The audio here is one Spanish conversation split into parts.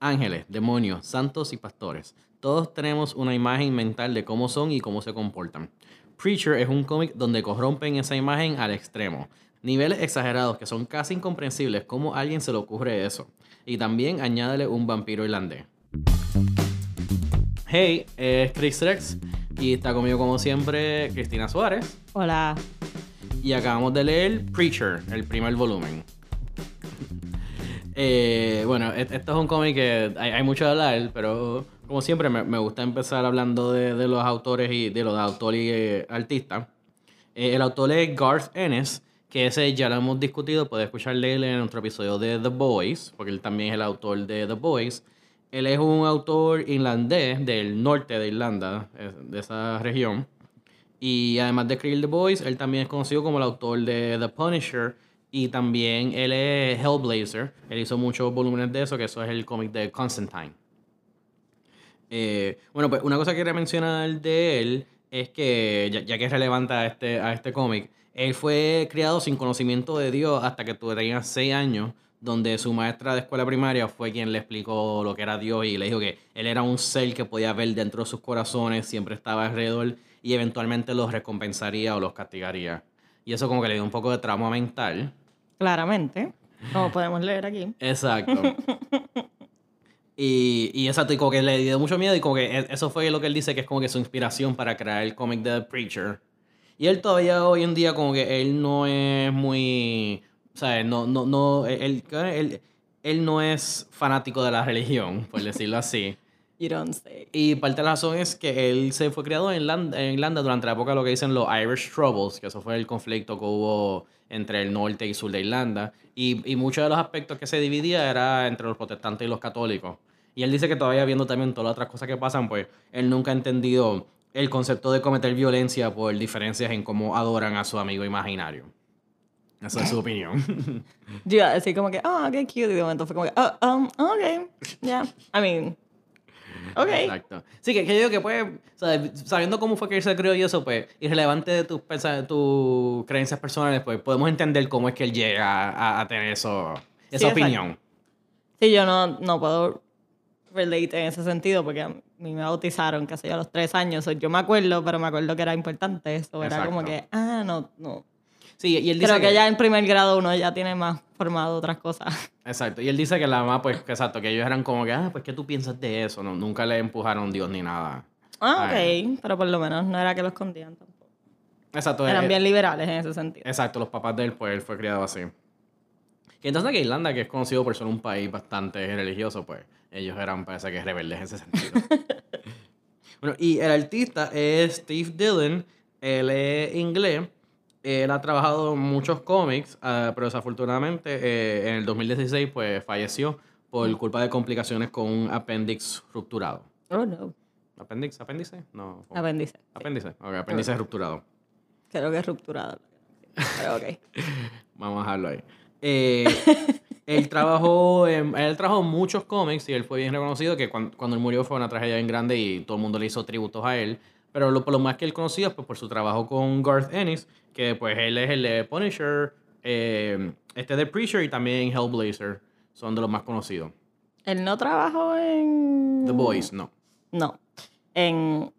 Ángeles, demonios, santos y pastores. Todos tenemos una imagen mental de cómo son y cómo se comportan. Preacher es un cómic donde corrompen esa imagen al extremo. Niveles exagerados que son casi incomprensibles cómo a alguien se le ocurre eso. Y también añádele un vampiro irlandés. Hey, es Chris Rex y está conmigo como siempre Cristina Suárez. Hola. Y acabamos de leer Preacher, el primer volumen. Eh, bueno, e- esto es un cómic que hay, mucho de hablar, pero como siempre me, gusta empezar hablando de, los autores y de los autores y eh, artistas. Eh, el autor es Garth Ennis, que ese ya lo hemos discutido, puedes escucharle en nuestro episodio de The Boys, porque él también es el autor de The Boys. Él es un autor irlandés del norte de Irlanda, de esa región. Y además de escribir The Boys, él también es conocido como el autor de The Punisher. Y también él es Hellblazer. Él hizo muchos volúmenes de eso, que eso es el cómic de Constantine. Eh, bueno, pues una cosa que quería mencionar de él es que, ya, que es relevante a este, a este cómic, él fue criado sin conocimiento de Dios hasta que tú tenías 6 años, donde su maestra de escuela primaria fue quien le explicó lo que era Dios y le dijo que él era un ser que podía ver dentro de sus corazones, siempre estaba alrededor y eventualmente los recompensaría o los castigaría. Y eso como que le dio un poco de trauma mental. Claramente. Como podemos leer aquí. Exacto. Y, y exacto, y como que le dio mucho miedo y como que e- eso fue lo que él dice que es como que su inspiración para crear el cómic de The Preacher. Y él todavía hoy en día como que él no es muy, o sea, no, no, no, él, él, él no es fanático de la religión, por decirlo así. You don't say. Y parte de la razón es que él se fue criado en Irlanda, en Irlanda durante la época de lo que dicen los Irish Troubles, que eso fue el conflicto que hubo entre el norte y sur de Irlanda. Y, y muchos de los aspectos que se dividía era entre los protestantes y los católicos. Y él dice que todavía viendo también todas las otras cosas que pasan, pues él nunca ha entendido el concepto de cometer violencia por diferencias en cómo adoran a su amigo imaginario. Esa es su opinión. Yo iba a decir como que, ah, qué cute. Y de momento fue como que, ah, um, ok. Yeah. I mean, ok. Exacto. Sí, que, que yo digo que pues, o sea, sabiendo cómo fue que él se creó y eso, pues, irrelevante de tus, creencias personales, pues, podemos entender cómo es que él llega a, a tener eso, esa Sí, exacto. opinión. Sí, yo no, no puedo relate en ese sentido porque a mí me bautizaron, qué sé yo, a los tres años. Yo me acuerdo, pero me acuerdo que era importante eso. Era como que, ah, no, no. Sí, y él dice Creo que ya en primer grado uno ya tiene más formado otras cosas. Exacto. Y él dice que la mamá, pues, que exacto, que ellos eran como que, ah, pues, ¿qué tú piensas de eso? No, nunca le empujaron Dios ni nada. Ah, ok. Pero por lo menos no era que lo escondían tampoco. Exacto. Eran eh, bien liberales en ese sentido. Exacto, los papás de él, pues, él fue criado así. Y entonces que Irlanda, que es conocido por ser un país bastante religioso, pues, ellos eran, parece que, rebeldes en ese sentido. bueno, y el artista es Steve Dillon, él es inglés, él ha trabajado en muchos cómics, ah, pero desafortunadamente eh, en el 2016, pues, falleció por culpa de complicaciones con un apéndice rupturado. Oh, no. ¿Apéndice? ¿Apéndice? No. Apéndice. Apéndice. Ok, apéndice rupturado. Creo que es rupturado. Pero ok. Vamos a dejarlo ahí. Eh, él trabajó en, él trabajó muchos cómics y él fue bien reconocido que cuando, cuando él murió fue una tragedia bien grande y todo el mundo le hizo tributos a él. Pero lo, por lo más que él conocía pues por su trabajo con Garth Ennis, que pues él es el de Punisher, eh, este de Preacher y también Hellblazer. Son de los más conocidos. Él no trabajó en. The Boys, no. No. En.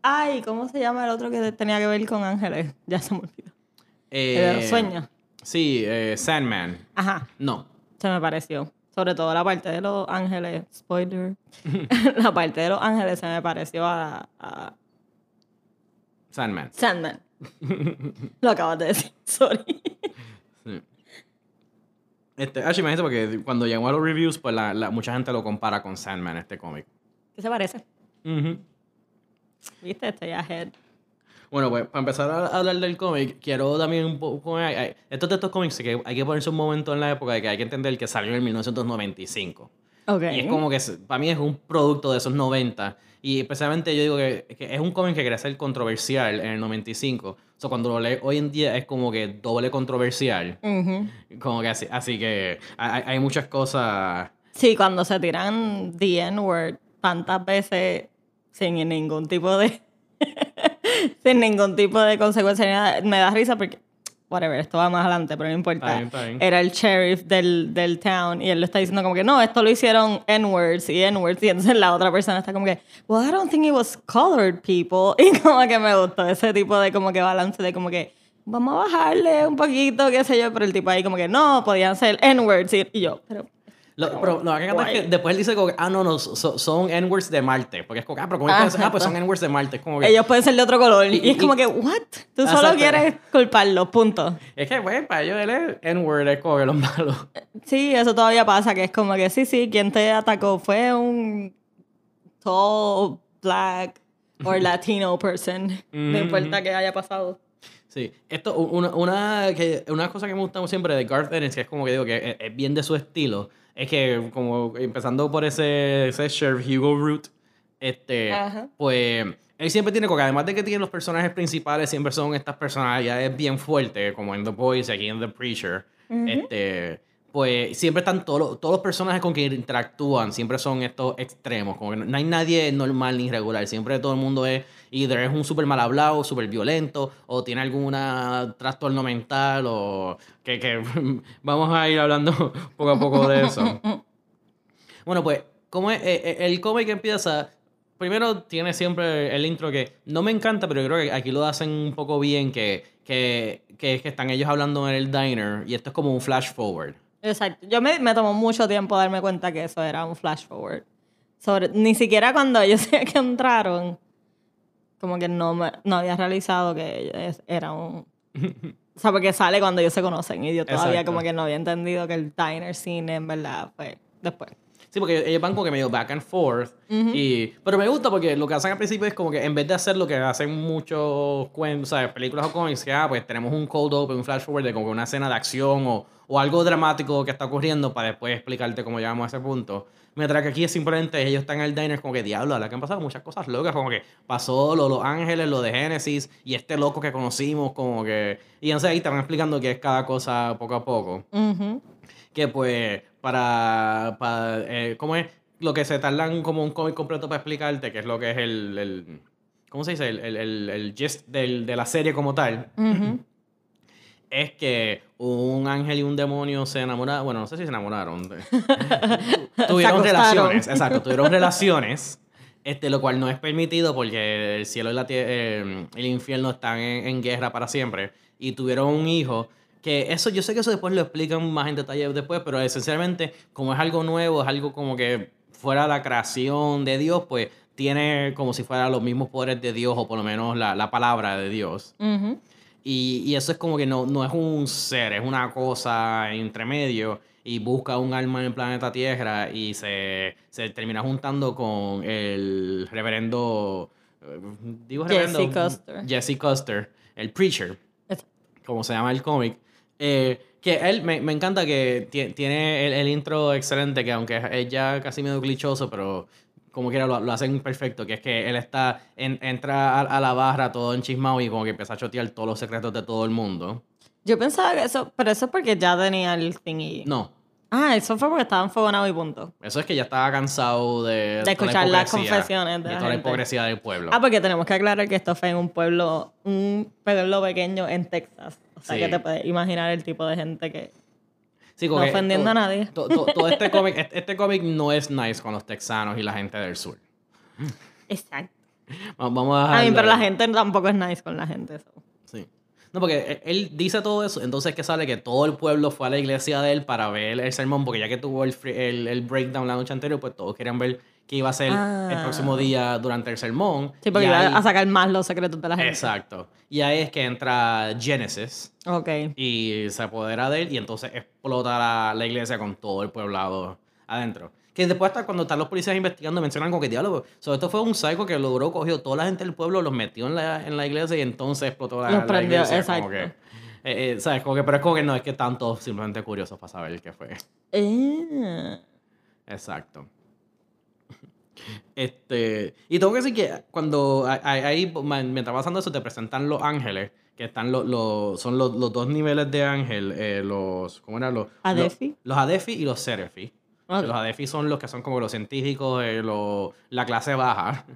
Ay, ¿cómo se llama el otro que tenía que ver con ángeles? Ya se me olvidó. El de los Eh, sueños. Sí, eh, Sandman. Ajá. No. Se me pareció. Sobre todo la parte de los ángeles. Spoiler. la parte de los ángeles se me pareció a, a Sandman. Sandman. Lo acabas de decir. Sorry. Sí. Este, ah, imagínate porque cuando llegó a los reviews, pues la, la- mucha gente lo compara con Sandman, este cómic. ¿Qué se parece? Ujú. ¿Viste? Estoy ahead. Bueno, pues para empezar a hablar del cómic, quiero también un poco... ay, ay, Estos de estos cómics que hay que ponerse un momento en la época de que hay que entender que salió en 1995. Ok. Y es como que, para mí es un producto de esos 90. Y especialmente yo digo que, que es un cómic que quería ser controversial en el 95. O sea, cuando lo lees hoy en día es como que doble controversial. Ujú. Como que así, así que hay, hay muchas cosas... Sí, cuando se tiran the N-word tantas veces sin ningún tipo de sin ningún tipo de consecuencia me da risa porque whatever, esto va más adelante, pero no importa. Está bien, está bien. Era el sheriff del, del town y él lo está diciendo como que no, esto lo hicieron N-words y N-words. Y entonces la otra persona está como que, well, I don't think it was colored people. Y como que me gustó ese tipo de como que balance de como que vamos a bajarle un poquito, qué sé yo, pero el tipo ahí como que no, podían ser N-words. Y yo, pero Lo, pero lo que encanta es que después él dice como ah, no, no, so- son N-words de Marte. Porque es como, ah, pero ¿cómo ah, pues son N-words de Marte? Es como que, ellos pueden ser de otro color. Y, Y- es como que, what? Tú solo quieres culparlo, punto. es que, güey, para ellos él es N-word, es como que los malos. Sí, eso todavía pasa, que es como que sí, sí, quien te atacó fue un tall, black or Latino person. No importa que haya pasado. Sí, esto, una, una, que, una cosa que me gusta siempre de Garth Ennis, que es como que digo que es, es bien de su estilo, es que como empezando por ese, ese sheriff Hugo Root, este, Ajá. pues él siempre tiene, porque además de que tiene los personajes principales, siempre son estas personalidades bien fuertes, como en The Boys y aquí en The Preacher, este, pues siempre están todos los, todos los personajes con quien interactúan, siempre son estos extremos, como que no, no hay nadie normal ni regular, siempre todo el mundo es, either es un súper mal hablado, súper violento, o tiene alguna trastorno mental, o que, que vamos a ir hablando poco a poco de eso. Bueno, pues, como es, Eh, eh, el cómic empieza, primero tiene siempre el intro que no me encanta, pero creo que aquí lo hacen un poco bien, que, que, que es que están ellos hablando en el diner y esto es como un flash forward. Exacto. Yo me, me tomó mucho tiempo darme cuenta que eso era un flash forward. Sobre, ni siquiera cuando ellos se encontraron, como que no, me, no había realizado que es- era un... O sea, porque sale cuando ellos se conocen y yo todavía Exacto. como que no había entendido que el diner scene en verdad fue después. Sí, porque ellos van como que medio back and forth. y, pero me gusta porque lo que hacen al principio es como que en vez de hacer lo que hacen muchos cuentos, ¿sabes? películas o cómics, que ah, pues tenemos un cold open, un flash forward de como que una escena de acción o, o algo dramático que está ocurriendo para después explicarte cómo llegamos a ese punto. Mientras que aquí es simplemente ellos están en el diner como que diablo, a la que han pasado muchas cosas locas, como que pasó lo de Los Ángeles, lo de Génesis y este loco que conocimos, como que... Y entonces ahí te van explicando qué es cada cosa poco a poco Ujú. que pues para, para eh, ¿cómo es? Lo que se tardan como un cómic completo para explicarte, que es lo que es el, el ¿cómo se dice? El, el, el, el gist del- de la serie como tal, Ujú. Es que un ángel y un demonio se enamoraron, bueno, no sé si se enamoraron, tuvieron relaciones, exacto, tuvieron relaciones, este, lo cual no es permitido porque el cielo y la tie- eh, el infierno están en, en guerra para siempre, y tuvieron un hijo, que eso, yo sé que eso después lo explican más en detalle después, pero esencialmente, como es algo nuevo, es algo como que fuera la creación de Dios, pues tiene como si fuera los mismos poderes de Dios, o por lo menos la, la palabra de Dios. Ujú. Y, y eso es como que no, no es un ser, es una cosa entre medio y busca un alma en el planeta Tierra y se, se termina juntando con el reverendo... eh, Digo Jesse reverendo. Custer. Jesse Custer, el preacher, como se llama el cómic. Eh, que él me, me encanta que tie- tiene el, el intro excelente, que aunque es ya casi medio glitchoso, pero como quiera lo, lo hacen perfecto, que es que él está en- entra a, a la barra todo enchismado y como que empieza a chotear todos los secretos de todo el mundo. Yo pensaba que eso, pero eso es porque ya tenía el thingy. No, Ah, eso fue porque estaba enfogonado y punto. eso es que ya estaba cansado de, la escuchar las confesiones de la toda la hipocresía del pueblo. Ah, porque tenemos que aclarar que esto fue en un pueblo, un pueblo pequeño en Texas. O sea, Sí. que te puedes imaginar el tipo de gente que... Sí, no ofendiendo todo- a nadie. to- to- Todo, este cómic, este, este cómic no es nice con los texanos y la gente del sur. Exacto. Va- Vamos a A mí, pero la gente tampoco es nice con la gente. so. Sí. No, porque él- él dice todo eso, entonces que sale que todo el pueblo fue a la iglesia de él para ver el sermón, porque ya que tuvo el, el, el breakdown la noche anterior, pues todos querían ver qué iba a ser el Ah. próximo día durante el sermón. Sí, porque iba ahí- a sacar más los secretos de la gente. Exacto. Y ahí es que entra Genesis Ok. y se apodera de él y entonces explota la, la iglesia con todo el pueblado adentro. Que después hasta cuando están los policías investigando mencionan como que diálogo. Sobre esto fue un psycho que logró, cogió toda la gente del pueblo, los metió en la, en la iglesia y entonces explotó la, Los la prendió, iglesia. como exacto. que, eh, eh, ¿Sabes? Como que, pero es como que no, es que están todos simplemente curiosos para saber qué fue. Eh. Exacto. Este, y tengo que decir que cuando ahí, ma- mientras va pasando eso, te presentan los ángeles, que están los, los- son los, los dos niveles de ángel, eh, los, ¿cómo eran? Los, Adefi. Los, los Adefi y los Serefi. Los Adefi son los que son como los científicos, eh, lo- la clase baja.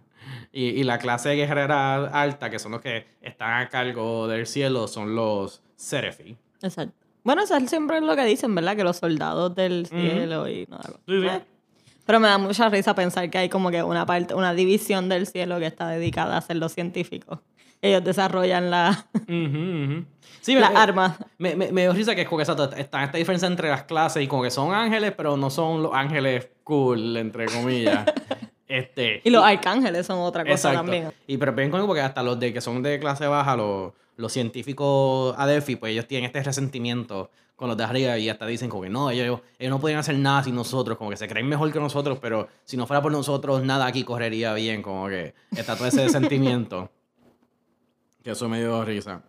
Y, y la clase guerrera alta, que son los que están a cargo del cielo, son los Serefi. Exacto. Bueno, eso es siempre lo que dicen, ¿verdad? Que los soldados del cielo y no algo. Sí, sí. Eh. Pero me da mucha risa pensar que hay como que una parte, una división del cielo que está dedicada a ser los científicos. Ellos desarrollan la, Ujú, ujú. Sí, las me- armas. Me, me, me dio risa que es como que está esta diferencia entre las clases y como que son ángeles, pero no son los ángeles cool, entre comillas. este, Y los arcángeles son otra cosa Exacto. también. Y pero ven conmigo porque hasta los de que son de clase baja, los, los científicos Adelphi, pues ellos tienen este resentimiento con los de arriba y hasta dicen como que no, ellos, ellos no podían hacer nada sin nosotros, como que se creen mejor que nosotros, pero si no fuera por nosotros, nada aquí correría bien, como que está todo ese sentimiento. Que eso me dio risa.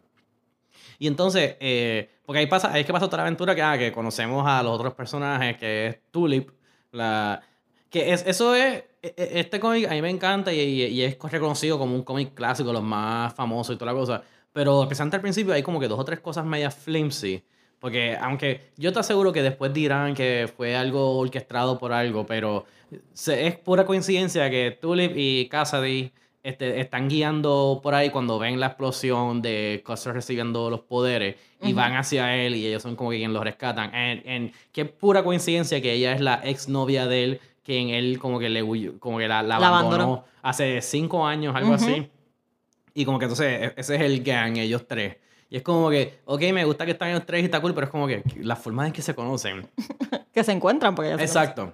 Y entonces, eh, porque ahí pasa, ahí es que pasa otra aventura que, ah, que conocemos a los otros personajes, que es Tulip, la... Que es, eso es, e- e- este cómic a mí me encanta y, y- y es reconocido como un cómic clásico, los más famosos y toda la cosa. Pero especialmente al principio hay como que dos o tres cosas medias flimsy. Porque aunque yo te aseguro que después dirán que fue algo orquestado por algo, pero se- es pura coincidencia que Tulip y Cassidy este, están guiando por ahí cuando ven la explosión de Custer recibiendo los poderes y van hacia él y ellos son como que quien los rescatan. En, qué pura coincidencia que ella es la ex novia de él, quien él como que le como que la, la La abandonó, abandonó. hace cinco años, algo así. Y como que entonces e- ese es el gang, ellos tres. Y es como que, ok, me gusta que están ellos tres y está cool, pero es como que la forma en que se conocen. Que se encuentran porque ya se Exacto.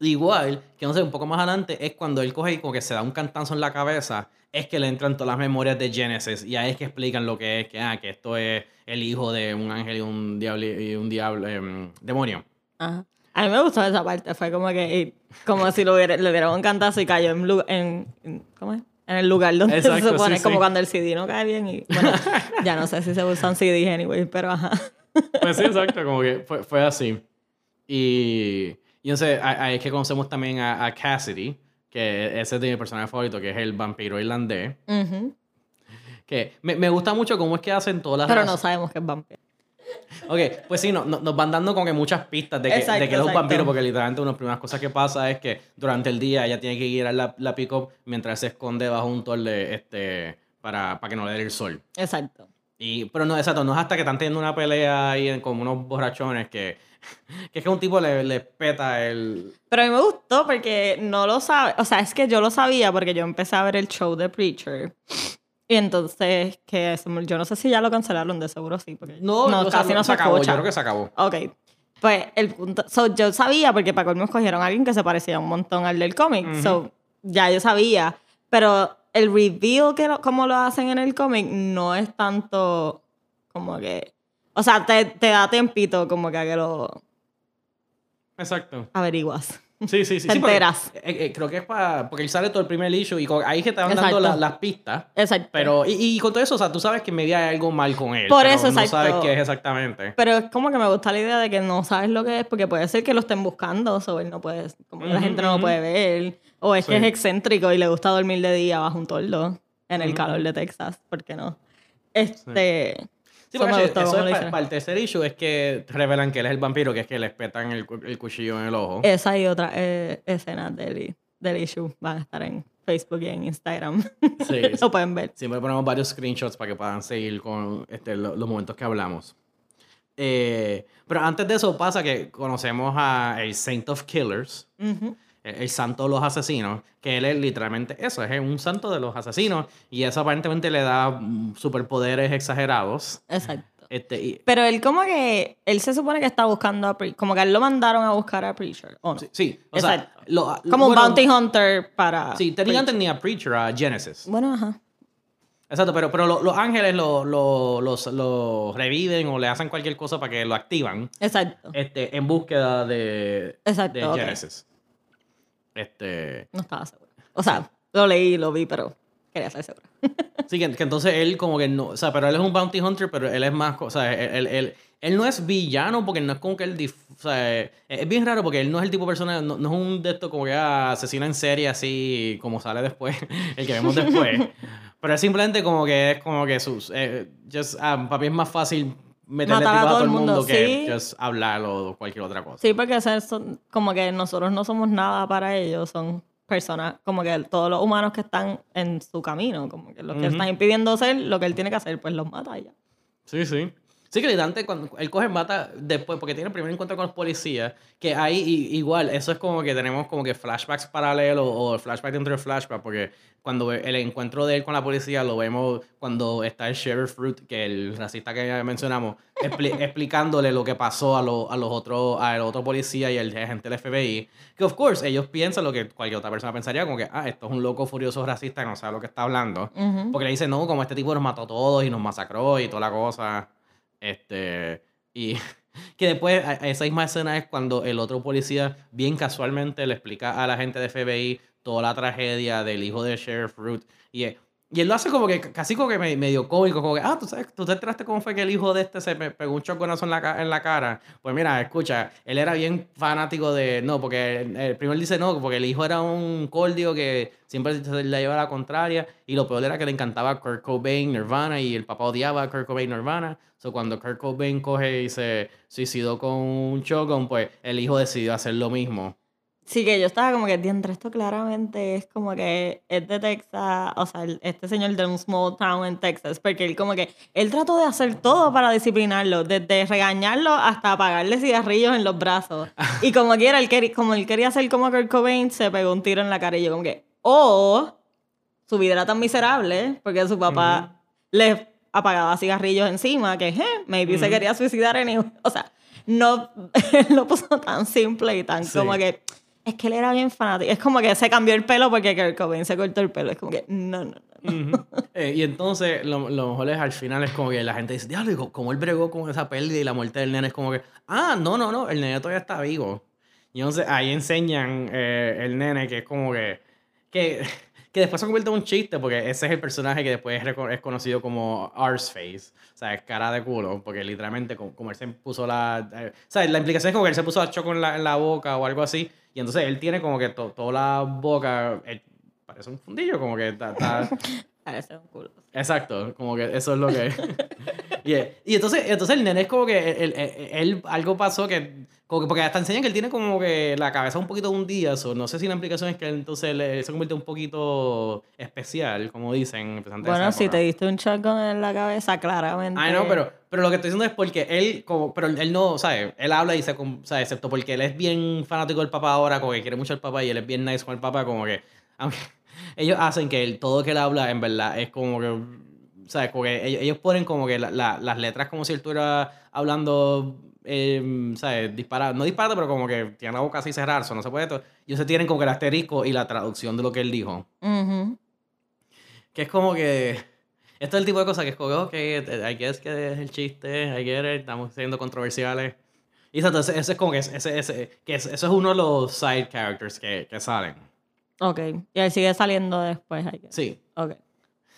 Igual, que no sé, un poco más adelante, es cuando él coge y como que se da un cantazo en la cabeza, es que le entran todas las memorias de Genesis y ahí es que explican lo que es, que, ah, que esto es el hijo de un ángel y un diablo, y un diablo em, demonio. Ajá. A mí me gustó esa parte. Fue como que, eh, como si lo hubiera, le dieran un cantazo y cayó en, en, en- ¿cómo es? En el lugar donde Exacto, se supone. sí, como sí. cuando el CD no cae bien. Y, bueno, ya no sé si se usan CDs anyway, pero ajá. Pues sí, exacto, como que fue, fue así. Y, y sé, ahí es que conocemos también a, a Cassidy, que ese es de mi personaje favorito, que es el vampiro irlandés. Ujú. Que me, me gusta mucho cómo es que hacen todas las Pero no sabemos que es vampiro. Ok, pues sí, no- no- nos van dando como que muchas pistas de que, Exacto, de que él es un vampiro, porque literalmente una de las primeras cosas que pasa es que durante el día ella tiene que guiar la, la pick-up mientras se esconde bajo un tolde este, para, para que no le dé el sol. Exacto. Y, pero no, exacto, no es hasta que están teniendo una pelea ahí como unos borrachones que, que es que un tipo le, le peta el... Pero a mí me gustó porque no lo sabe. O sea, es que yo lo sabía porque yo empecé a ver el show de Preacher. Y entonces, que se yo no sé si ya lo cancelaron, de seguro sí. Porque No, o sea, casi no se, acabó, escucha. yo creo que se acabó. Ok. Pues el punto. So, yo sabía, porque para colmo escogieron a alguien que se parecía un montón al del cómic. Ujú. So, ya yo sabía. Pero el reveal, que lo- como lo hacen en el cómic, no es tanto como que. O sea, te, te da tiempito como que a que lo Exacto. averiguas. Sí, sí, sí. Te porque, enteras. eh, eh, creo que es para... Porque él sale todo el primer issue y co- ahí es que te van dando la- las pistas. Exacto. Pero, y, y con todo eso, o sea, tú sabes que media hay algo mal con él. Por pero eso, no exacto. sabes qué es exactamente. Pero es como que me gusta la idea de que no sabes lo que es, porque puede ser que lo estén buscando, o él no puede, como que la Ujú, gente no lo puede ver, o es que Sí. es excéntrico y le gusta dormir de día bajo un toldo en el Ujú. calor de Texas, ¿por qué no? Este, Sí, eso porque me eso, gustó eso es lo pa- hicieron. para el tercer issue es que revelan que él es el vampiro, que es que les petan el, el cuchillo en el ojo. Esa y otra eh, escenas del, del issue van a estar en Facebook y en Instagram. Sí, sí. lo pueden ver. Siempre ponemos varios screenshots para que puedan seguir con este, lo- los momentos que hablamos. Eh, pero antes de eso pasa que conocemos a el Saint of Killers, Ujú. El, el santo de los asesinos, que él es literalmente eso, es un santo de los asesinos y eso aparentemente le da mm, superpoderes exagerados. Exacto. Este, y- Pero él como que, él se supone que está buscando a Preacher, como que él lo mandaron a buscar a Preacher, ¿o no? sí, sí, o sea, Exacto. lo- Como un bounty hunter para... Sí, tenían tenía a Preacher, a Genesis. Bueno, ajá. Exacto, pero, pero lo- los ángeles lo, lo- los, lo reviven o le hacen cualquier cosa para que lo activan Exacto. este, en búsqueda de, Exacto, de. Genesis. Este, No estaba segura. O sea, lo leí y lo vi, pero quería estar segura. sí, que, que entonces él como que no, o sea, pero él es un bounty hunter, pero él es más, o sea, él, él, él- él no es villano porque no es como que él, dif- o sea, es, es bien raro porque él no es el tipo de persona, no, no es un de estos como que ah, asesino en serie así como sale después, el que vemos después. pero es simplemente como que es como que sus, eh, just, ah, para mí es más fácil meterle Matar a todo el mundo, mundo, que sí. just hablar o cualquier otra cosa. Sí, porque ser- son- como que nosotros no somos nada para ellos, son personas, como que todos los humanos que están en su camino, como que los que están impidiendo hacer lo que él tiene que hacer, pues los mata ya. Sí, sí. Sí, que Dante, cuando él coge mata después, porque tiene el primer encuentro con los policías, que ahí igual, eso es como que tenemos como que flashbacks paralelos o flashback dentro de flashback, porque cuando el encuentro de él con la policía lo vemos cuando está el Sheriff Fruit, que el racista que ya mencionamos, expli- explicándole lo que pasó a, lo- a los otros, al otro policía y el agente del FBI, que of course ellos piensan lo que cualquier otra persona pensaría, como que, ah, esto es un loco furioso racista que no sabe lo que está hablando. Ujú. Porque le dicen, no, como este tipo nos mató a todos y nos masacró y toda la cosa. Este. Y que después, a- esa misma escena es cuando el otro policía, bien casualmente, le explica a la gente de FBI toda la tragedia del hijo de Sheriff Root. Y, eh, y él lo hace como que casi como que me- medio cómico, como que, ah, ¿tú, sabes, tú te enteraste cómo fue que el hijo de este se pegó un choconazo en la, en la cara. Pues mira, escucha, él era bien fanático de, no, porque el, el primero dice no, porque el hijo era un cordio que siempre se le llevaba la contraria. Y lo peor era que le encantaba Kurt Cobain, Nirvana, y el papá odiaba a Kurt Cobain, Nirvana. So cuando Kurt Cobain coge y se suicidó con un shotgun, pues el hijo decidió hacer lo mismo. Sí, que yo estaba como que, diantre, esto claramente es como que es de Texas, o sea, este señor de un small town en Texas, porque él como que, él trató de hacer todo para disciplinarlo, desde regañarlo hasta apagarle cigarrillos en los brazos. Y como quiera, él quería, como él quería ser como Kurt Cobain, se pegó un tiro en la cara y yo como que, o su vida era tan miserable, porque su papá le apagaba cigarrillos encima, que, eh, maybe se Ujú. quería suicidar anyway. O sea, no, él lo puso tan simple y tan Sí. como que, es que él era bien fanático. Es como que se cambió el pelo porque Kurt Cobain se cortó el pelo. Es como que, no, no, no. Ujú. Eh, y entonces lo, lo mejor es al final es como que la gente dice, diablo, como él bregó con esa pérdida y la muerte del nene es como que, ah, no, no, no, el nene todavía está vivo. Y entonces ahí enseñan eh, el nene que es como que, que, que después se convierte en un chiste porque ese es el personaje que después es, conocido como Arseface, o sea, es cara de culo, porque literalmente como, como él se puso la, eh, o sea, la implicación es como que él se puso a choco en la, en la boca o algo así, y entonces él tiene como que to- toda la boca, eh, parece un fundillo, como que está- está Parece un culo. Exacto, como que eso es lo que... y, y entonces, entonces el nene es como que él, él- él- algo pasó que, como que... Porque hasta enseñan que él tiene como que la cabeza un poquito hundida, so, no sé si la implicación es que él, entonces le- se convierte un poquito especial, como dicen. Bueno, si te diste un shotgun en la cabeza, claramente. Ay, no, pero, pero lo que estoy diciendo es porque él, como, pero él no, ¿sabes? Él habla y se, ¿sabes? Excepto porque él es bien fanático del papá ahora, como que quiere mucho al papá y él es bien nice con el papá, como que, aunque ellos hacen que el, todo que él habla, en verdad, es como que, ¿sabes? Como que ellos, ellos ponen como que la- la- las letras como si él estuviera hablando, eh, ¿sabes? Disparado, no disparado, pero como que tiene la boca así cerrada, eso no se puede. to- Y ellos se tienen como que el asterisco y la traducción de lo que él dijo. Ujú. Que es como que. Esto es el tipo de cosas que es como, ok, I guess que es el chiste, I get it, estamos siendo controversiales. Y ese, ese es como que, ese, ese, que es- eso es uno de los side characters que, que salen. Ok. Y él sigue saliendo después. I guess. Sí. Ok.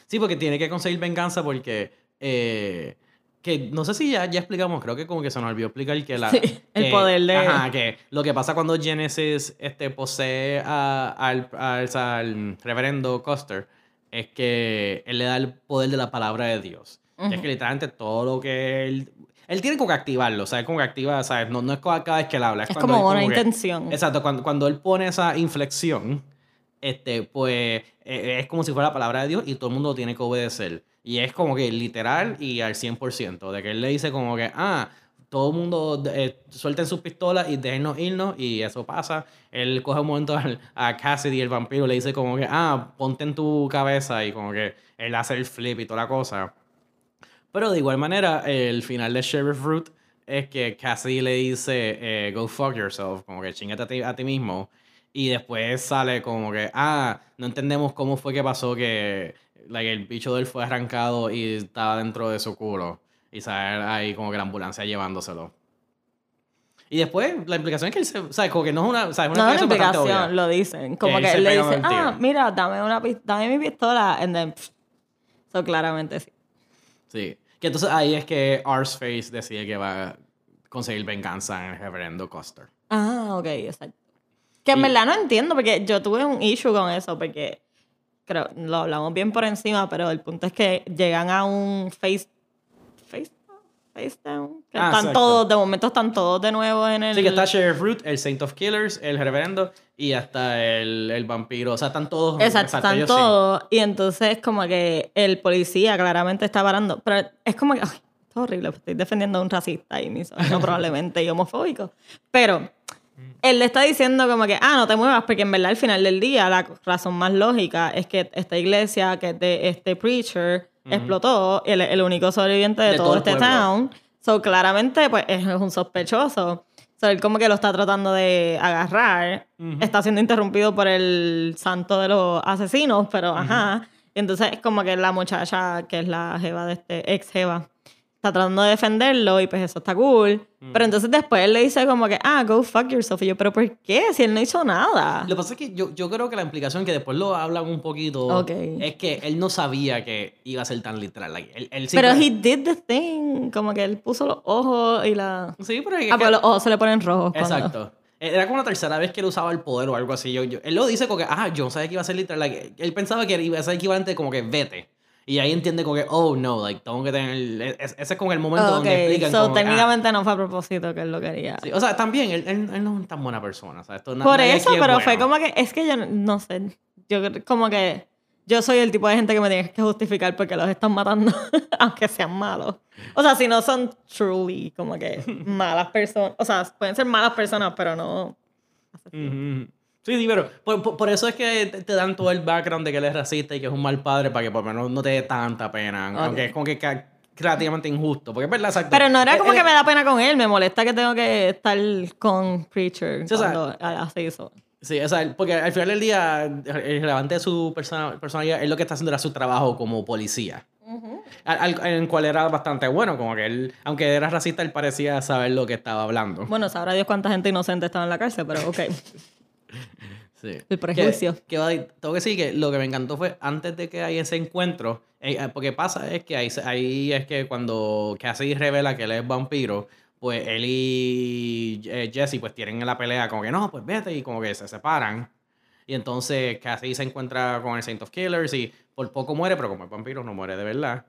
Sí, porque tiene que conseguir venganza porque. eh, que no sé si ya, ya explicamos, creo que como que se nos olvidó explicar que la. Sí, el que- poder de- Ajá, que lo que pasa cuando Genesis este, posee a- al, al, al reverendo Custer es que él le da el poder de la palabra de Dios. Que es Ujú. que literalmente todo lo que él. Él tiene como que activarlo, sea, como que activa, ¿sabes? No, no es cada vez que él habla. Es, Es como él una que- intención. Exacto, cuando, cuando él pone esa inflexión, este, pues eh, es como si fuera la palabra de Dios y todo el mundo tiene que obedecer. Y es como que literal y al 100%, de que él le dice como que, ah, todo el mundo eh, suelten sus pistolas y déjenos irnos y eso pasa. Él coge un momento a Cassidy, el vampiro, le dice como que, ah, ponte en tu cabeza y como que él hace el flip y toda la cosa. Pero de igual manera, el final de Sheriff Root es que Cassidy le dice, eh, go fuck yourself, como que chingate a a ti mismo. Y después sale como que, ah, no entendemos cómo fue que pasó que like, el bicho de él fue arrancado y estaba dentro de su culo. Y sale ahí como que la ambulancia llevándoselo. Y después, la implicación es que él se, o sea, como que no es una, o sea, es una No, es una obvia. lo dicen. Como que él le dice, ah, mira, dame, una, dame mi pistola. And then, pff. so claramente sí. Sí. Que entonces ahí es que Arsface decide que va a conseguir venganza en el reverendo Custer. Ah, ok, exacto. Que en Y- verdad no entiendo, porque yo tuve un issue con eso, porque creo, lo hablamos bien por encima, pero el punto es que llegan a un face, face Face Down. Que Ah, están exacto. todos, de momento están todos de nuevo en el. Sí, que está Sheriff Root, el Saint of Killers, el Reverendo y hasta el, el vampiro. O sea, están todos. Exacto, están ellos sí. todos. Y entonces, como que el policía claramente está parando. Pero es como que. Ay, es horrible. Estoy defendiendo a un racista y misógino, probablemente, y homofóbico. Pero él le está diciendo, como que, ah, no te muevas, porque en verdad, al final del día, la razón más lógica es que esta iglesia, que de este preacher, explotó. y él es el único sobreviviente de, De todo, todo el este town. So, claramente, pues es un sospechoso. So, él como que lo está tratando de agarrar. Está siendo interrumpido por el santo de los asesinos, pero ajá. Y entonces es como que la muchacha, que es la jeva de este, ex jeva, está tratando de defenderlo y pues eso está cool. Pero entonces después él le dice como que, ah, go fuck yourself. Y yo, pero ¿por qué? Si él no hizo nada. Lo que pasa es que yo, yo creo que la implicación, que después lo hablan un poquito, Ok. es que él no sabía que iba a ser tan literal. Like, él, él Pero he did the thing. Como que él puso los ojos y la... Sí, pero es Ah, que- pero los ojos se le ponen rojos. cuando- Exacto. Era como la tercera vez que él usaba el poder o algo así. Yo, yo- él lo dice como que, ah, yo no sabía que iba a ser literal. like, él pensaba que iba a ser equivalente como que vete. Y ahí entiende como que, oh no, like, tengo que tener. e- Ese es como el momento Ok, donde explican. so como ah, técnicamente no fue a propósito que él lo quería. sí, O sea, también, él, él- él no es tan buena persona. O sea, esto, Por eso, es pero fue bueno. como que, es que yo no- sé, yo como que yo soy el tipo de gente que me tienes que justificar porque los están matando, aunque sean malos. O sea, si no son truly como que malas personas, o sea, pueden ser malas personas, pero no. Ujú. Sí, sí, pero por, por- eso es que te, dan todo el background de que él es racista y que es un mal padre para que por lo menos no te dé tanta pena. Ok. Aunque es como que relativamente injusto. Porque es verdad, exacto. Pero no era Eh, como eh, que me da pena con él, me molesta que tengo que estar con Preacher Sí, o sea, cuando hace eso. Sí, o sea, porque al final del día, el relevante de su persona- personalidad, él lo que está haciendo era su trabajo como policía. Al- al- en cual era bastante bueno, como que él, aunque era racista, él parecía saber lo que estaba hablando. Bueno, sabrá Dios cuánta gente inocente estaba en la cárcel, pero ok. Sí. El prejuicio. Que, tengo que decir que lo que me encantó fue antes de que haya ese encuentro, eh, eh, porque pasa es que ahí, ahí es que cuando Cassie revela que él es vampiro, pues él y eh, Jesse pues tienen la pelea como que no, pues vete y como que se separan. Y entonces Cassie se encuentra con el Saint of Killers y por poco muere, pero como es vampiro no muere de verdad.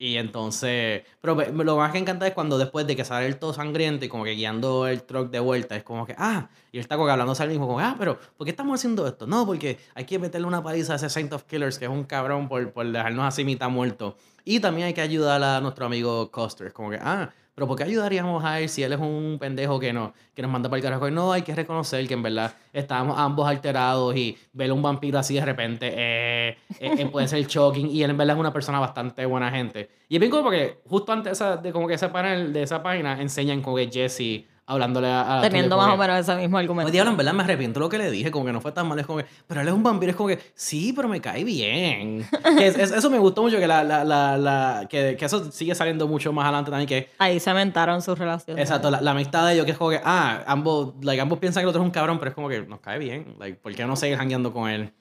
Y entonces, pero lo más que encanta es cuando después de que sale el todo sangriento y como que guiando el truck de vuelta, es como que, ah, y él está como que hablándose al mismo, como, ah, pero ¿por qué estamos haciendo esto? No, porque hay que meterle una paliza a ese Saint of Killers, que es un cabrón por, por dejarnos así mitad muerto. Y también hay que ayudar a nuestro amigo Custer, como que, ah, pero ¿por qué ayudaríamos a él si él es un pendejo que, no, que nos manda para el carajo? No, hay que reconocer que en verdad estábamos ambos alterados y ver a un vampiro así de repente eh, eh, eh, puede ser shocking. Y él en verdad es una persona bastante buena gente. Y es bien como porque justo antes de, esa- como que ese panel de esa página enseñan como que Jesse hablándole a... a Teniendo más o menos ese mismo argumento. Oye, diablo, en verdad me arrepiento lo que le dije, como que no fue tan mal, es como que, pero él es un vampiro, es como que, sí, pero me cae bien. Que es- es- eso me gustó mucho, que, la, la, la, que, que eso sigue saliendo mucho más adelante también, que Ahí cementaron su relación. Exacto, la, la amistad de ellos que es como que, ah, ambos, like, ambos piensan que el otro es un cabrón, pero es como que nos cae bien. Like, ¿por qué no seguir jangueando con él?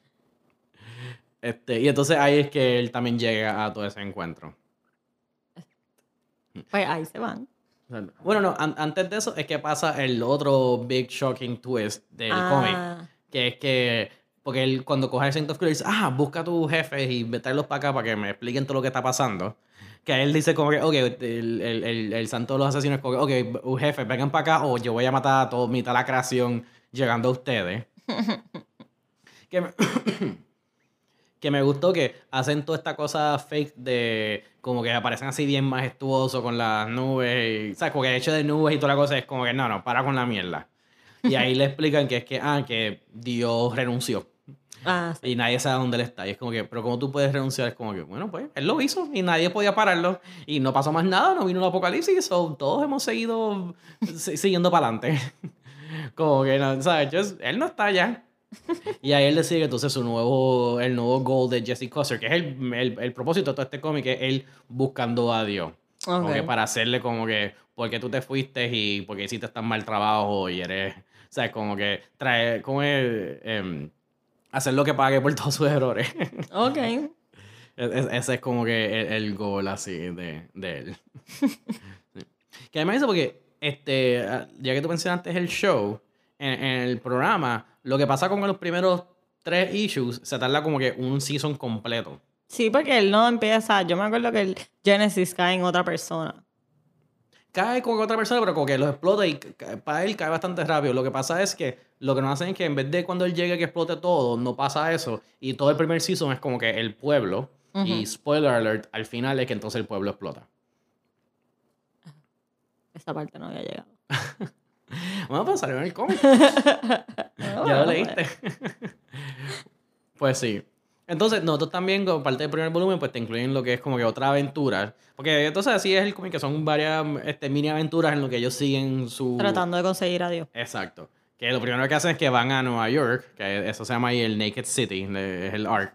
Este, y entonces ahí es que él también llega a todo ese encuentro. Pues ahí se van. Bueno, no, an- antes de eso es que pasa el otro big shocking twist del Ah. cómic. Que es que, porque él cuando coge el Saint of Killers dice, ah, busca a tus jefes y tráelos para acá para que me expliquen todo lo que está pasando. Que él dice como que, ok, el, el, el, el santo de los asesinos es como que, ok, jefe, vengan para acá o yo voy a matar a toda mitad de la creación llegando a ustedes. que, me, que me gustó que hacen toda esta cosa fake de como que aparecen así bien majestuosos con las nubes, y, ¿sabes? Como que hecho de nubes y toda la cosa es como que no, no, para con la mierda. Y ahí le explican que es que, ah, que Dios renunció. Ah, sí. Y nadie sabe dónde él está. Y es como que, pero ¿cómo tú puedes renunciar? Es como que, bueno, pues él lo hizo y nadie podía pararlo. Y no pasó más nada, no vino un apocalipsis. So, todos hemos seguido si- siguiendo para adelante. como que, no, ¿sabes? Just- él no está allá. Y ahí él decide que entonces su nuevo, el nuevo goal de Jesse Custer, que es el, el, el propósito de todo este cómic, es él buscando a Dios. Como Ok. que para hacerle como que, porque tú te fuiste y porque hiciste tan mal trabajo y eres, ¿sabes? Como que trae, como es, Em, hacer lo que pague por todos sus errores. Ok. E- e- ese es como que el, el goal así de, de él. Sí. Que además eso porque, este, ah, ya que tú mencionaste el show, en, en el programa, lo que pasa con los primeros tres issues, se tarda como que un season completo. Sí, porque él no empieza. Yo me acuerdo que el Genesis cae en otra persona. cae con otra persona, pero como que lo explota y para él cae bastante rápido. Lo que pasa es que lo que nos hacen es que en vez de cuando él llegue que explote todo, no pasa eso. Y todo el primer season es como que el pueblo. Y spoiler alert, al final es que entonces el pueblo explota. Esa parte no había llegado. Vamos a pasar en el cómic. Ah, ya bueno, lo leíste. pues sí. Entonces, nosotros también, como parte del primer volumen, pues te incluyen lo que es como que otra aventura. Porque entonces así es el cómic, que son varias este, mini aventuras en lo que ellos siguen su... Tratando de conseguir a Dios. Exacto. Que lo primero que hacen es que van a Nueva York, que eso se llama ahí el Naked City, es el arc.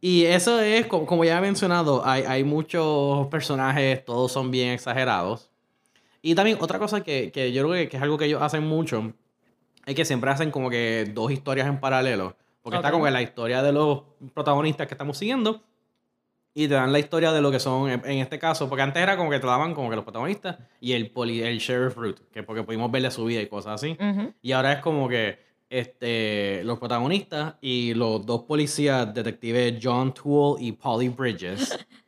y eso es, como, como ya he mencionado, hay, hay muchos personajes, todos son bien exagerados. Y también otra cosa que, que yo creo que, que es algo que ellos hacen mucho, es que siempre hacen como que dos historias en paralelo. Porque está como que la historia de los protagonistas que estamos siguiendo y te dan la historia de lo que son, en este caso, porque antes era como que te daban como que los protagonistas y el, poli, el Sheriff Root, que porque pudimos verle su vida y cosas así. Y ahora es como que este, los protagonistas y los dos policías, detectives John Toole y Polly Bridges.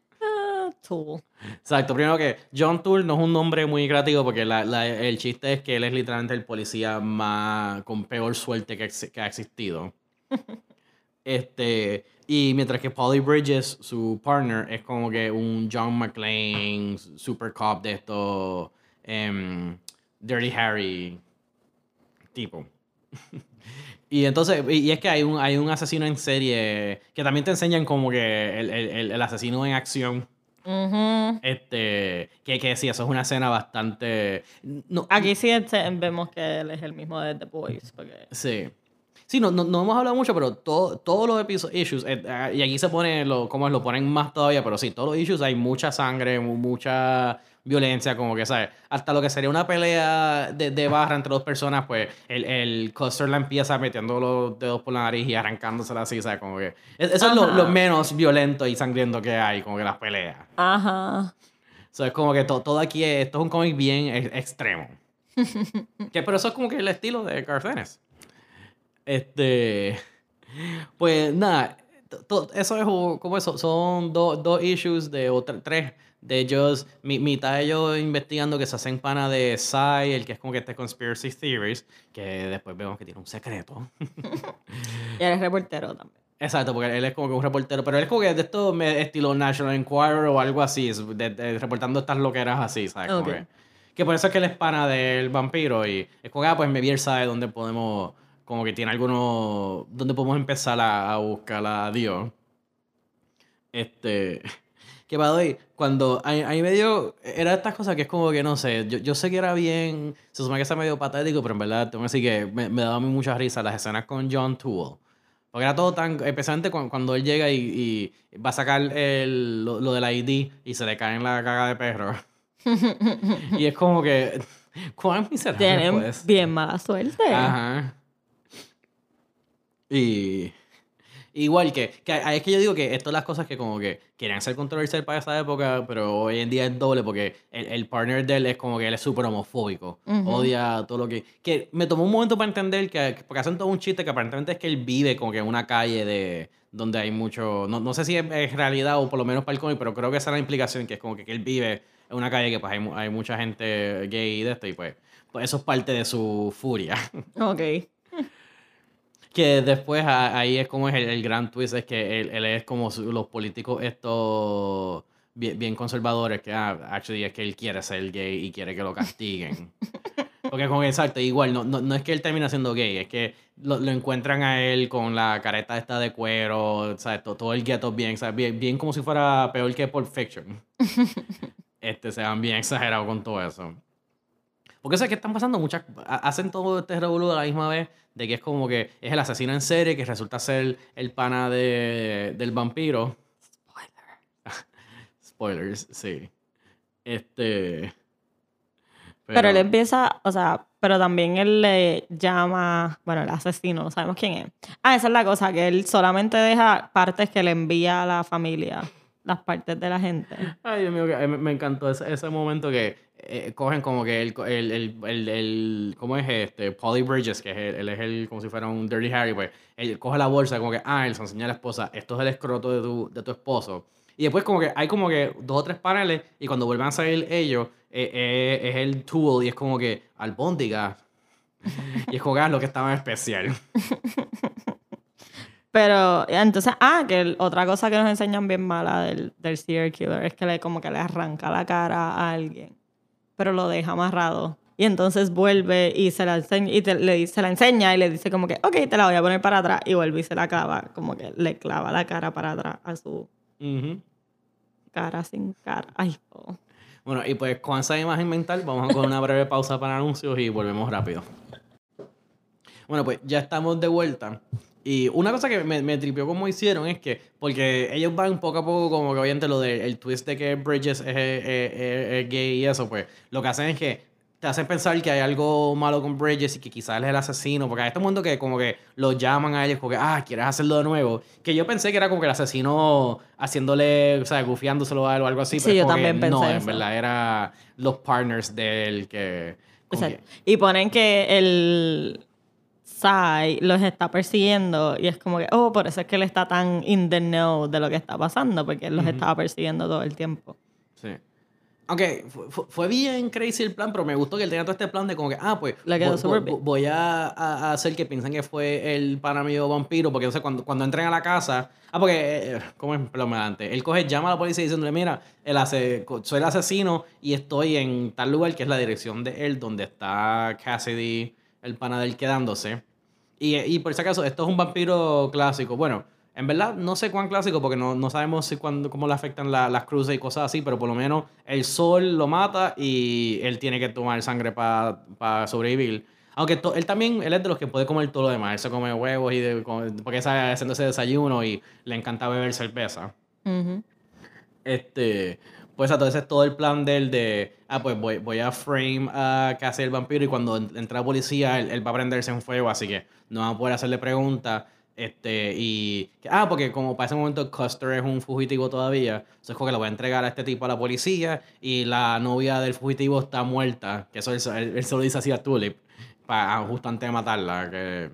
Tool. Exacto, primero que John Toole no es un nombre muy creativo porque la- la- el chiste es que él es literalmente el policía más con peor suerte que, ex- que ha existido. este, y mientras que Polly Bridges, su partner, es como que un John McClane, super cop de estos em, Dirty Harry tipo. Y entonces, y es que hay un, hay un asesino en serie que también te enseñan como que el, el- el- el asesino en acción. Este, que, que sí, eso es una escena bastante... No, Aquí sí este, vemos que él es el mismo de The Boys. Porque... Sí. Sí, no, no, no hemos hablado mucho, pero todo, todos los episodios, issues, eh, ah, y aquí se pone, lo, como es, lo ponen más todavía, pero sí, todos los issues hay mucha sangre, mu- mucha violencia, como que, ¿sabes? Hasta lo que sería una pelea de, de barra entre dos personas, pues el, el Custer la empieza metiendo los dedos por la nariz y arrancándosela así, ¿sabes? Como que... es- Eso es lo, menos violento y sangriento que hay, como que las peleas. Ajá. So, es como que to- todo aquí, es, esto es un cómic bien ex- extremo. que, pero eso es como que el estilo de Garth Ennis. Este. Pues nada, eso es como eso. Son do- dos issues de o tre- tres de ellos, mi- mitad de ellos investigando que se hacen pana de Psy, el que es como que este conspiracy theories, que después vemos que tiene un secreto. Y eres reportero también. Exacto, porque él es como que un reportero, pero él es como que de esto estilo National Enquirer o algo así, es de- de- reportando estas loqueras así, ¿sabes? Que por eso es que él es pana del vampiro y es como que, ah, pues me sabe dónde podemos, como que tiene algunos, dónde podemos empezar a, a buscar a Dios. Este, que va hoy, cuando ahí, ahí medio, era estas cosas que es como que no sé, yo, yo sé que era bien, se supone que está medio patético, pero en verdad tengo que decir que me, me daba a mí mucha risa las escenas con John Toole. Porque era todo tan, especialmente cuando, cuando él llega y, y va a sacar el, lo, lo del ID y se le cae en la caga de perro. y es como que, ¿cuán miserable Tienen pues? bien mala suerte. Ajá. Y igual que, que es que yo digo que esto es las cosas que como que querían ser controversial para esa época, pero hoy en día es doble porque el, el partner de él es como que él es súper homofóbico. Odia todo lo que... Que me tomó un momento para entender que, que- porque hacen todo un chiste que aparentemente es que él vive como que en una calle de donde hay mucho... No, no sé si es, es realidad o por lo menos para el cómic, pero creo que esa es la implicación, que es como que, que él vive en una calle que pues hay, hay mucha gente gay y de esto y pues, pues eso es parte de su furia. Ok. Que después ahí es como es el, el gran twist, es que él, él es como su- los políticos estos bien, bien conservadores, que ah, actually es que él quiere ser gay y quiere que lo castiguen. Porque con exacto, igual, no, no, no es que él termina siendo gay, es que lo, lo encuentran a él con la careta esta de cuero, ¿sabes? Todo, todo el ghetto bien, ¿sabes? Bien, bien como si fuera peor que Pulp Fiction. este, se van bien exagerados con todo eso. Porque sé que están pasando muchas. ha- Hacen todo este revolú a la misma vez. De que es como que es el asesino en serie que resulta ser el pana de, del vampiro. Spoilers, sí. Este. Pero, él empieza, o sea, pero también él le llama, bueno, el asesino, no sabemos quién es. Ah, esa es la cosa, que él solamente deja partes que le envía a la familia, las partes de la gente. Ay, Dios mío, me encantó ese, ese momento que eh, cogen como que el, el, el, el, ¿cómo es este? Polly Bridges, que es él es el, como si fuera un Dirty Harry, pues, él coge la bolsa como que, ah, él se enseña a la esposa, esto es el escroto de tu, de tu esposo. Y después como que hay como que dos o tres paneles y cuando vuelven a salir ellos, eh, eh, es el tool y es como que albóndiga. y es que ah, lo que estaba en especial. Pero entonces, ah, que otra cosa que nos enseñan bien mala del, del killer es que le como que le arranca la cara a alguien, pero lo deja amarrado. Y entonces vuelve y se la enseña, y te- le, dice- se la enseña y le dice como que, ok, te la voy a poner para atrás. Y vuelve y se la clava, como que le clava la cara para atrás a su cara sin cara. Ay, oh. Bueno, y pues con esa imagen mental vamos a con una breve pausa para anuncios y volvemos rápido. Bueno, pues ya estamos de vuelta. Y una cosa que me, me tripió como hicieron es que, porque ellos van poco a poco como que obviamente lo del el twist de que Bridges es, es- es- es- es gay y eso, pues lo que hacen es que te hacen pensar que hay algo malo con Bridges y que quizás él es el asesino, porque hay este mundo que como que lo llaman a ellos como que, ah, quieres hacerlo de nuevo. Que yo pensé que era como que el asesino haciéndole, o sea, gufiándoselo a él o algo así, Sí, pero yo que también no, pensé en eso. verdad era los partners de él que... Exacto. que- Y ponen que el Sai los está persiguiendo y es como que, oh, por eso es que él está tan in the know de lo que está pasando, porque él los estaba persiguiendo todo el tiempo. Sí. Aunque fu- fu- fue, bien crazy el plan, pero me gustó que él tenía todo este plan de como que, ah, pues Le quedó voy, voy- voy a, a- hacer que piensen que fue el pana mío vampiro, porque entonces cuando, cuando entren a la casa, ah, porque, eh, ¿cómo es? Perdón, adelante. Él coge, llama a la policía diciéndole, mira, el ase- soy el asesino y estoy en tal lugar que es la dirección de él, donde está Cassidy, el pana de él quedándose. Y, y por si acaso, esto es un vampiro clásico. Bueno, en verdad no sé cuán clásico porque no, no sabemos si cuándo, cómo le afectan la- las cruces y cosas así, pero por lo menos el sol lo mata y él tiene que tomar sangre para sobrevivir. Aunque to- él también, él es de los que puede comer todo lo demás. Él se come huevos y de, porque está haciendo ese desayuno y le encanta beber cerveza. Ujú. Este, pues entonces todo el plan de él de, ah, pues voy, voy a frame a Cassie el vampiro y cuando en- entre la policía él, va a prenderse en fuego, así que no van a poder hacerle preguntas. Este, y, ah, porque como para ese momento Custer es un fugitivo todavía, entonces como que le voy a entregar a este tipo a la policía y la novia del fugitivo está muerta, que eso él, él- él se lo dice así a Tulip, para, justo antes de matarla, que...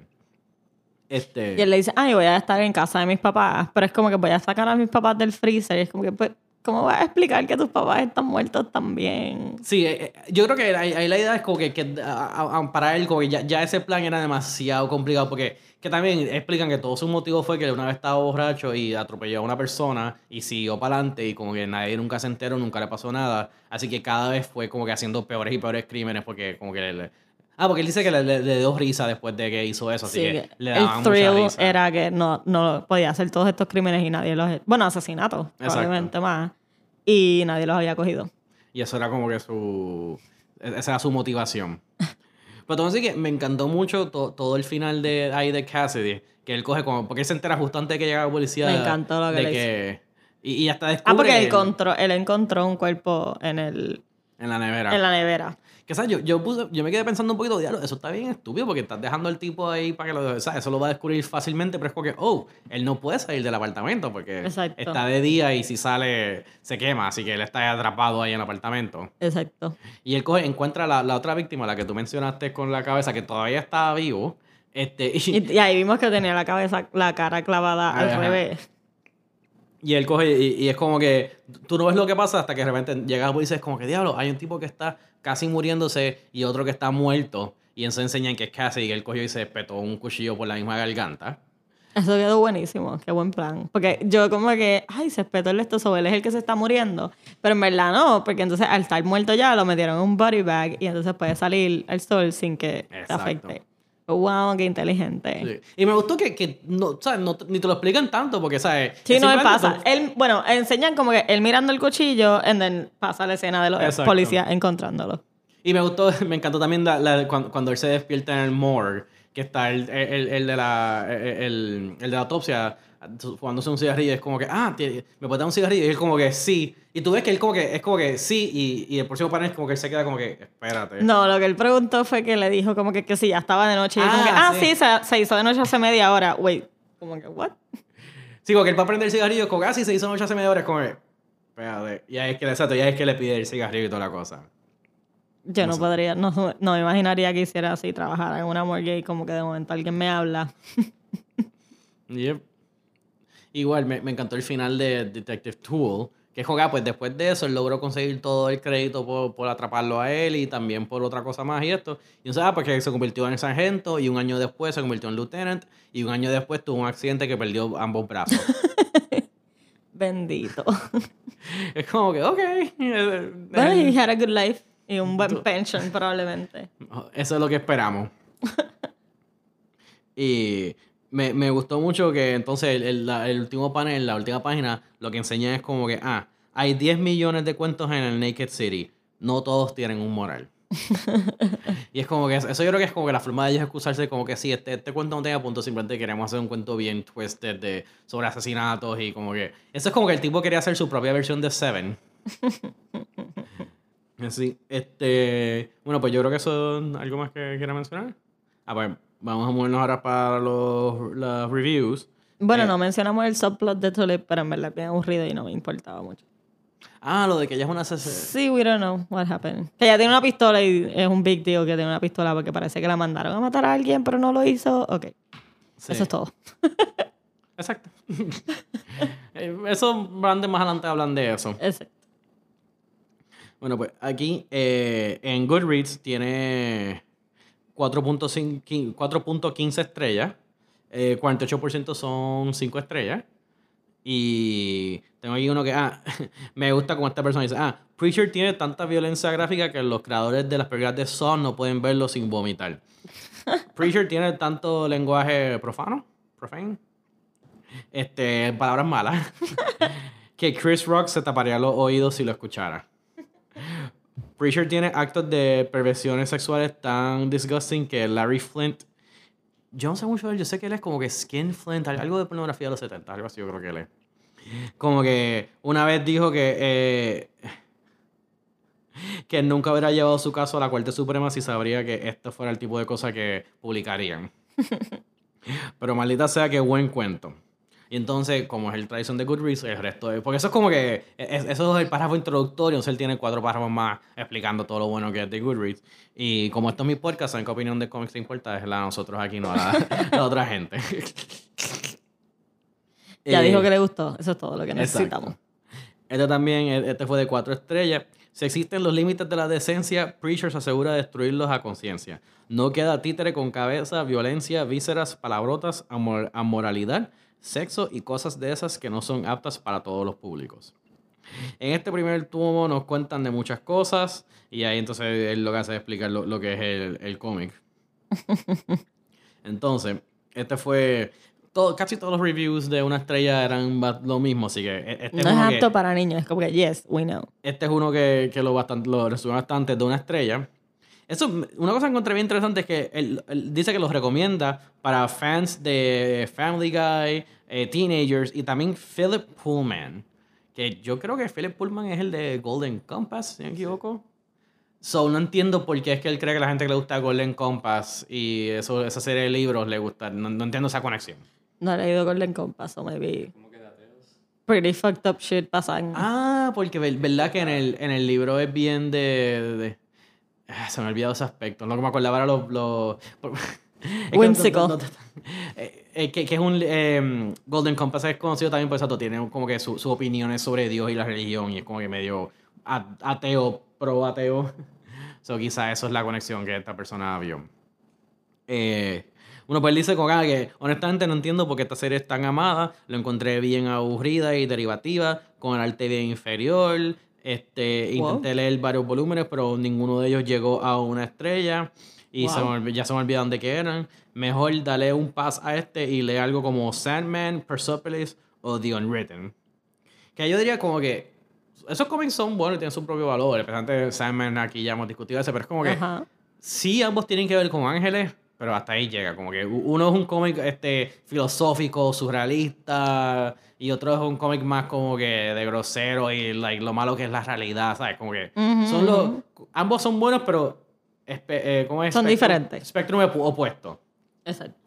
Este... Y él le dice, ay, voy a estar en casa de mis papás, pero es como que voy a sacar a mis papás del freezer. Y es como que, pues, ¿cómo vas a explicar que tus papás están muertos también? Sí, eh, eh, yo creo que ahí, ahí la idea es como que, que, a- a- a- para él como que ya, ya ese plan era demasiado complicado porque que también explican que todo su motivo fue que una vez estaba borracho y atropelló a una persona y siguió para adelante y como que nadie nunca se enteró, nunca le pasó nada. Así que cada vez fue como que haciendo peores y peores crímenes porque como que le... ah, porque él dice que le, le- le dio risa después de que hizo eso, así Sí, que le el daban mucha thrill risa. era que no, no podía hacer todos estos crímenes y nadie los... Bueno, asesinatos, probablemente más. Y nadie los había cogido. Y eso era como que su. e-, Esa era su motivación. Pero entonces sí que me encantó mucho to- todo el final de ahí de Cassidy. Que él coge como. Porque él se entera justo antes de que llega la policía. Me encantó lo que de le que y, y hasta descubre. Ah, porque él el- encontró, él encontró un cuerpo en, el, En la nevera. en la nevera. Que, ¿sabes? Yo, yo, puse- yo me quedé pensando un poquito, diablo, eso está bien estúpido porque estás dejando al tipo ahí para que lo. ¿sabes? Eso lo va a descubrir fácilmente, pero es porque, oh, él no puede salir del apartamento porque Exacto. está de día y si sale se quema, así que él está atrapado ahí en el apartamento. Exacto. Y él coge, encuentra la, la otra víctima, la que tú mencionaste con la cabeza, que todavía está vivo. Este, y, ahí vimos que tenía la cabeza, la cara clavada al Ajá. Y él coge y, y es como que tú no ves lo que pasa hasta que de repente llega la policía, es como que diablo, hay un tipo que está casi muriéndose y otro que está muerto. Y eso enseñan que es Cassie y él cogió y se espetó un cuchillo por la misma garganta. Eso quedó buenísimo, qué buen plan. Porque yo como que, ay, se espetó el sobre él es el que se está muriendo. Pero en verdad no, porque entonces al estar muerto ya lo metieron en un body bag y entonces puede salir al sol sin que te Exacto. afecte. Wow, qué inteligente. Sí, Sí. Y me gustó que, que no, ¿sabes? No, ni te lo explican tanto porque, ¿sabes? no me Simplemente pasa. Él, bueno, enseñan como que él mirando el cuchillo y then pasa la escena de los Exacto. policías encontrándolo. Y me gustó, me encantó también la- la- cuando, cuando él se despierta en el morgue, que está el, el, el de, la, el, el de la autopsia fumándose un cigarrillo. Es como que, ah, ¿tie- ¿me puedes dar un cigarrillo? Y él como que sí. Y tú ves que él como que es como que sí. Y, y el próximo panel es como que él se queda como que, espérate. No, lo que él preguntó fue que le dijo como que, que sí, ya estaba de noche. Y él como Ah, que, ah, sí. sí, se, se hizo de noche hace media hora. Wait, como que, what? Sí, porque él va a prender el cigarrillo, como que, ah, sí, se hizo noche hace media hora. Es como que, espérate. Y ahí es que, exacto, y ahí es que le pide el cigarrillo y toda la cosa. Yo No no, sé. podría, no, no me imaginaría que hiciera así, trabajar en una morgue y como que de momento alguien me habla. Yep. Igual, me, me encantó el final de Detective Tool, que que, ah, pues después de eso, él logró conseguir todo el crédito por, por atraparlo a él y también por otra cosa más y esto. Y entonces, ah, porque se convirtió en sargento y un año después se convirtió en lieutenant y un año después tuvo un accidente que perdió ambos brazos. Bendito. es como que, ok. Well, he had a good life y un buen pension probablemente. Eso es lo que esperamos. y me, me, gustó mucho que entonces el, el, el, último panel, la última página, lo que enseña es como que, ah, hay 10 millones de cuentos en el Naked City. No todos tienen un moral. y es como que eso yo creo que es como que la forma de ellos excusarse como que sí, este, este cuento no tenga punto, simplemente queremos hacer un cuento bien twisted de, sobre asesinatos y como que... Eso es como que el tipo quería hacer su propia versión de Seven. Así, este... Bueno, pues yo creo que eso es algo más que quiera mencionar. Ah, pues vamos a movernos ahora para los, los reviews. Bueno, Eh, no mencionamos el subplot de Tulip, pero en verdad es bien aburrido y no me importaba mucho. Ah, lo de que ella es una CC. Sí, we don't know what happened. Que ella tiene una pistola y es un big deal que tiene una pistola porque parece que la mandaron a matar a alguien, pero no lo hizo. Ok, Sí. eso es todo. Exacto. Eso, Brandon más adelante hablan de eso. Exacto. Bueno, pues aquí eh, en Goodreads tiene 4.5 4.15 estrellas. Eh, 48% son 5 estrellas. Y tengo aquí uno que, ah, me gusta como esta persona dice, ah, Preacher tiene tanta violencia gráfica que los creadores de las películas de Saw no pueden verlo sin vomitar. Preacher tiene tanto lenguaje profano, profane, este, palabras malas, que Chris Rock se taparía los oídos si lo escuchara. Preacher tiene actos de perversiones sexuales tan disgusting que Larry Flint. Yo no sé mucho de él, yo sé que él es como que Skin Flint, algo de pornografía de los 70, algo así yo creo que él es. Como que una vez dijo que. eh, que nunca hubiera llevado su caso a la Corte Suprema si sabría que esto fuera el tipo de cosa que publicarían. Pero maldita sea que buen cuento. Y entonces, como es el tradición de Goodreads, el resto de... Porque eso es como que... es- eso es el párrafo introductorio, entonces él tiene cuatro párrafos más explicando todo lo bueno que es de Goodreads. Y como esto es mi podcast, ¿saben qué opinión de cómics te importa? Es la de nosotros aquí, no la, la otra gente. Ya Eh, dijo que le gustó. Eso es todo lo que Exacto. necesitamos. Este también, e- este fue de cuatro estrellas. Si existen los límites de la decencia, Preacher se asegura de destruirlos a conciencia. No queda títere con cabeza, violencia, vísceras, palabrotas, amor- amoralidad, sexo y cosas de esas que no son aptas para todos los públicos. En este primer tomo nos cuentan de muchas cosas y ahí entonces él lo que hace es explicar lo, lo que es el, el cómic. Entonces, este fue... Todo, casi todos los reviews de una estrella eran lo mismo, así que e- este No es que- apto para niños. Es como que, yes, we know. este es uno que, que lo, bastante, lo resume bastante de una estrella. Eso, una cosa que encontré bien interesante es que él, él dice que los recomienda para fans de Family Guy, eh, teenagers y también Philip Pullman. Que yo creo que Philip Pullman es el de Golden Compass, si no me equivoco. So, no entiendo por qué es que él cree que la gente que le gusta Golden Compass y eso, esa serie de libros le gusta. No, no entiendo esa conexión. No he leído Golden Compass, o maybe. Pretty fucked up shit pasan. Ah, porque ver- verdad que en el, en el libro es bien de... de- se me ha olvidado ese aspecto. Que me acordaba era los... los- Whimsical. no- no- eh, eh, que, que es un... eh, Golden Compass es conocido también por eso. Tiene como que su- sus opiniones sobre Dios y la religión. Y es como que medio ateo, pro ateo. So, quizá eso es la conexión que esta persona vio. Eh, bueno, pues dice como, ah, que honestamente no entiendo por qué esta serie es tan amada. Lo encontré bien aburrida y derivativa, con el arte bien inferior. Este, Wow. Intenté leer varios volúmenes, pero ninguno de ellos llegó a una estrella. Y se me Wow. ya se me olvidaron de qué eran. Mejor dale un pass a este y lee algo como Sandman, Persepolis o The Unwritten. Que yo diría como que esos cómics son buenos y tienen su propio valor. Especialmente Sandman, aquí ya hemos discutido ese, pero es como que Ajá. sí ambos tienen que ver con ángeles, pero hasta ahí llega. Como que uno es un cómic este, filosófico, surrealista, y otro es un cómic más como que de grosero y like, lo malo que es la realidad, ¿sabes? Como que son los... Ambos son buenos, pero... eh, ¿cómo es? Son Spectrum- diferentes. Spectrum opu- opuesto. Exacto.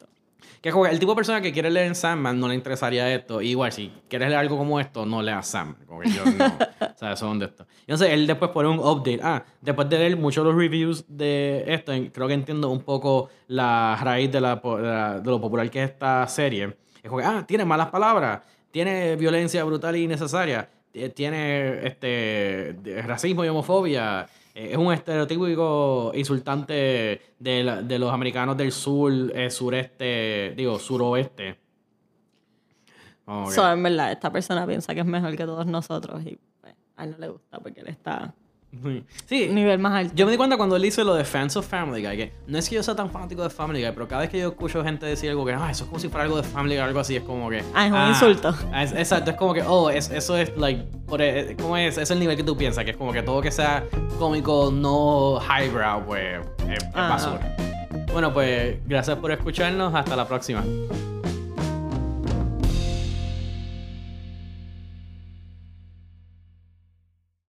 Que como el tipo de persona que quiere leer en Sandman no le interesaría esto. Y igual, si quieres leer algo como esto, no leas Sandman. Como que yo no. o sea, son de esto. Y entonces él después pone un update. Ah, después de leer muchos de los reviews de esto, creo que entiendo un poco la raíz de, la, de, la- de lo popular que es esta serie. Es como que, ah, tiene malas palabras. tiene violencia brutal y innecesaria, eh, tiene este racismo y homofobia, es un estereotípico insultante de, la- de los americanos del sur, eh, sureste, digo, suroeste. Que- So, en verdad, esta persona piensa que es mejor que todos nosotros y pues, a él no le gusta porque él está Sí, nivel más alto. Yo me di cuenta cuando él hizo lo de fans of Family Guy, que no es que yo sea tan fanático de Family Guy, pero cada vez que yo escucho gente decir algo que, ah, eso es como si fuera algo de Family Guy o algo así, es como que... Ah, es un insulto. es- exacto, es como que, oh, es- eso es, like, por, eh, ¿cómo es? Es el nivel que tú piensas, que es como que todo que sea cómico, no highbrow, pues, es, es Ah, basura. Bueno, pues, gracias por escucharnos, hasta la próxima.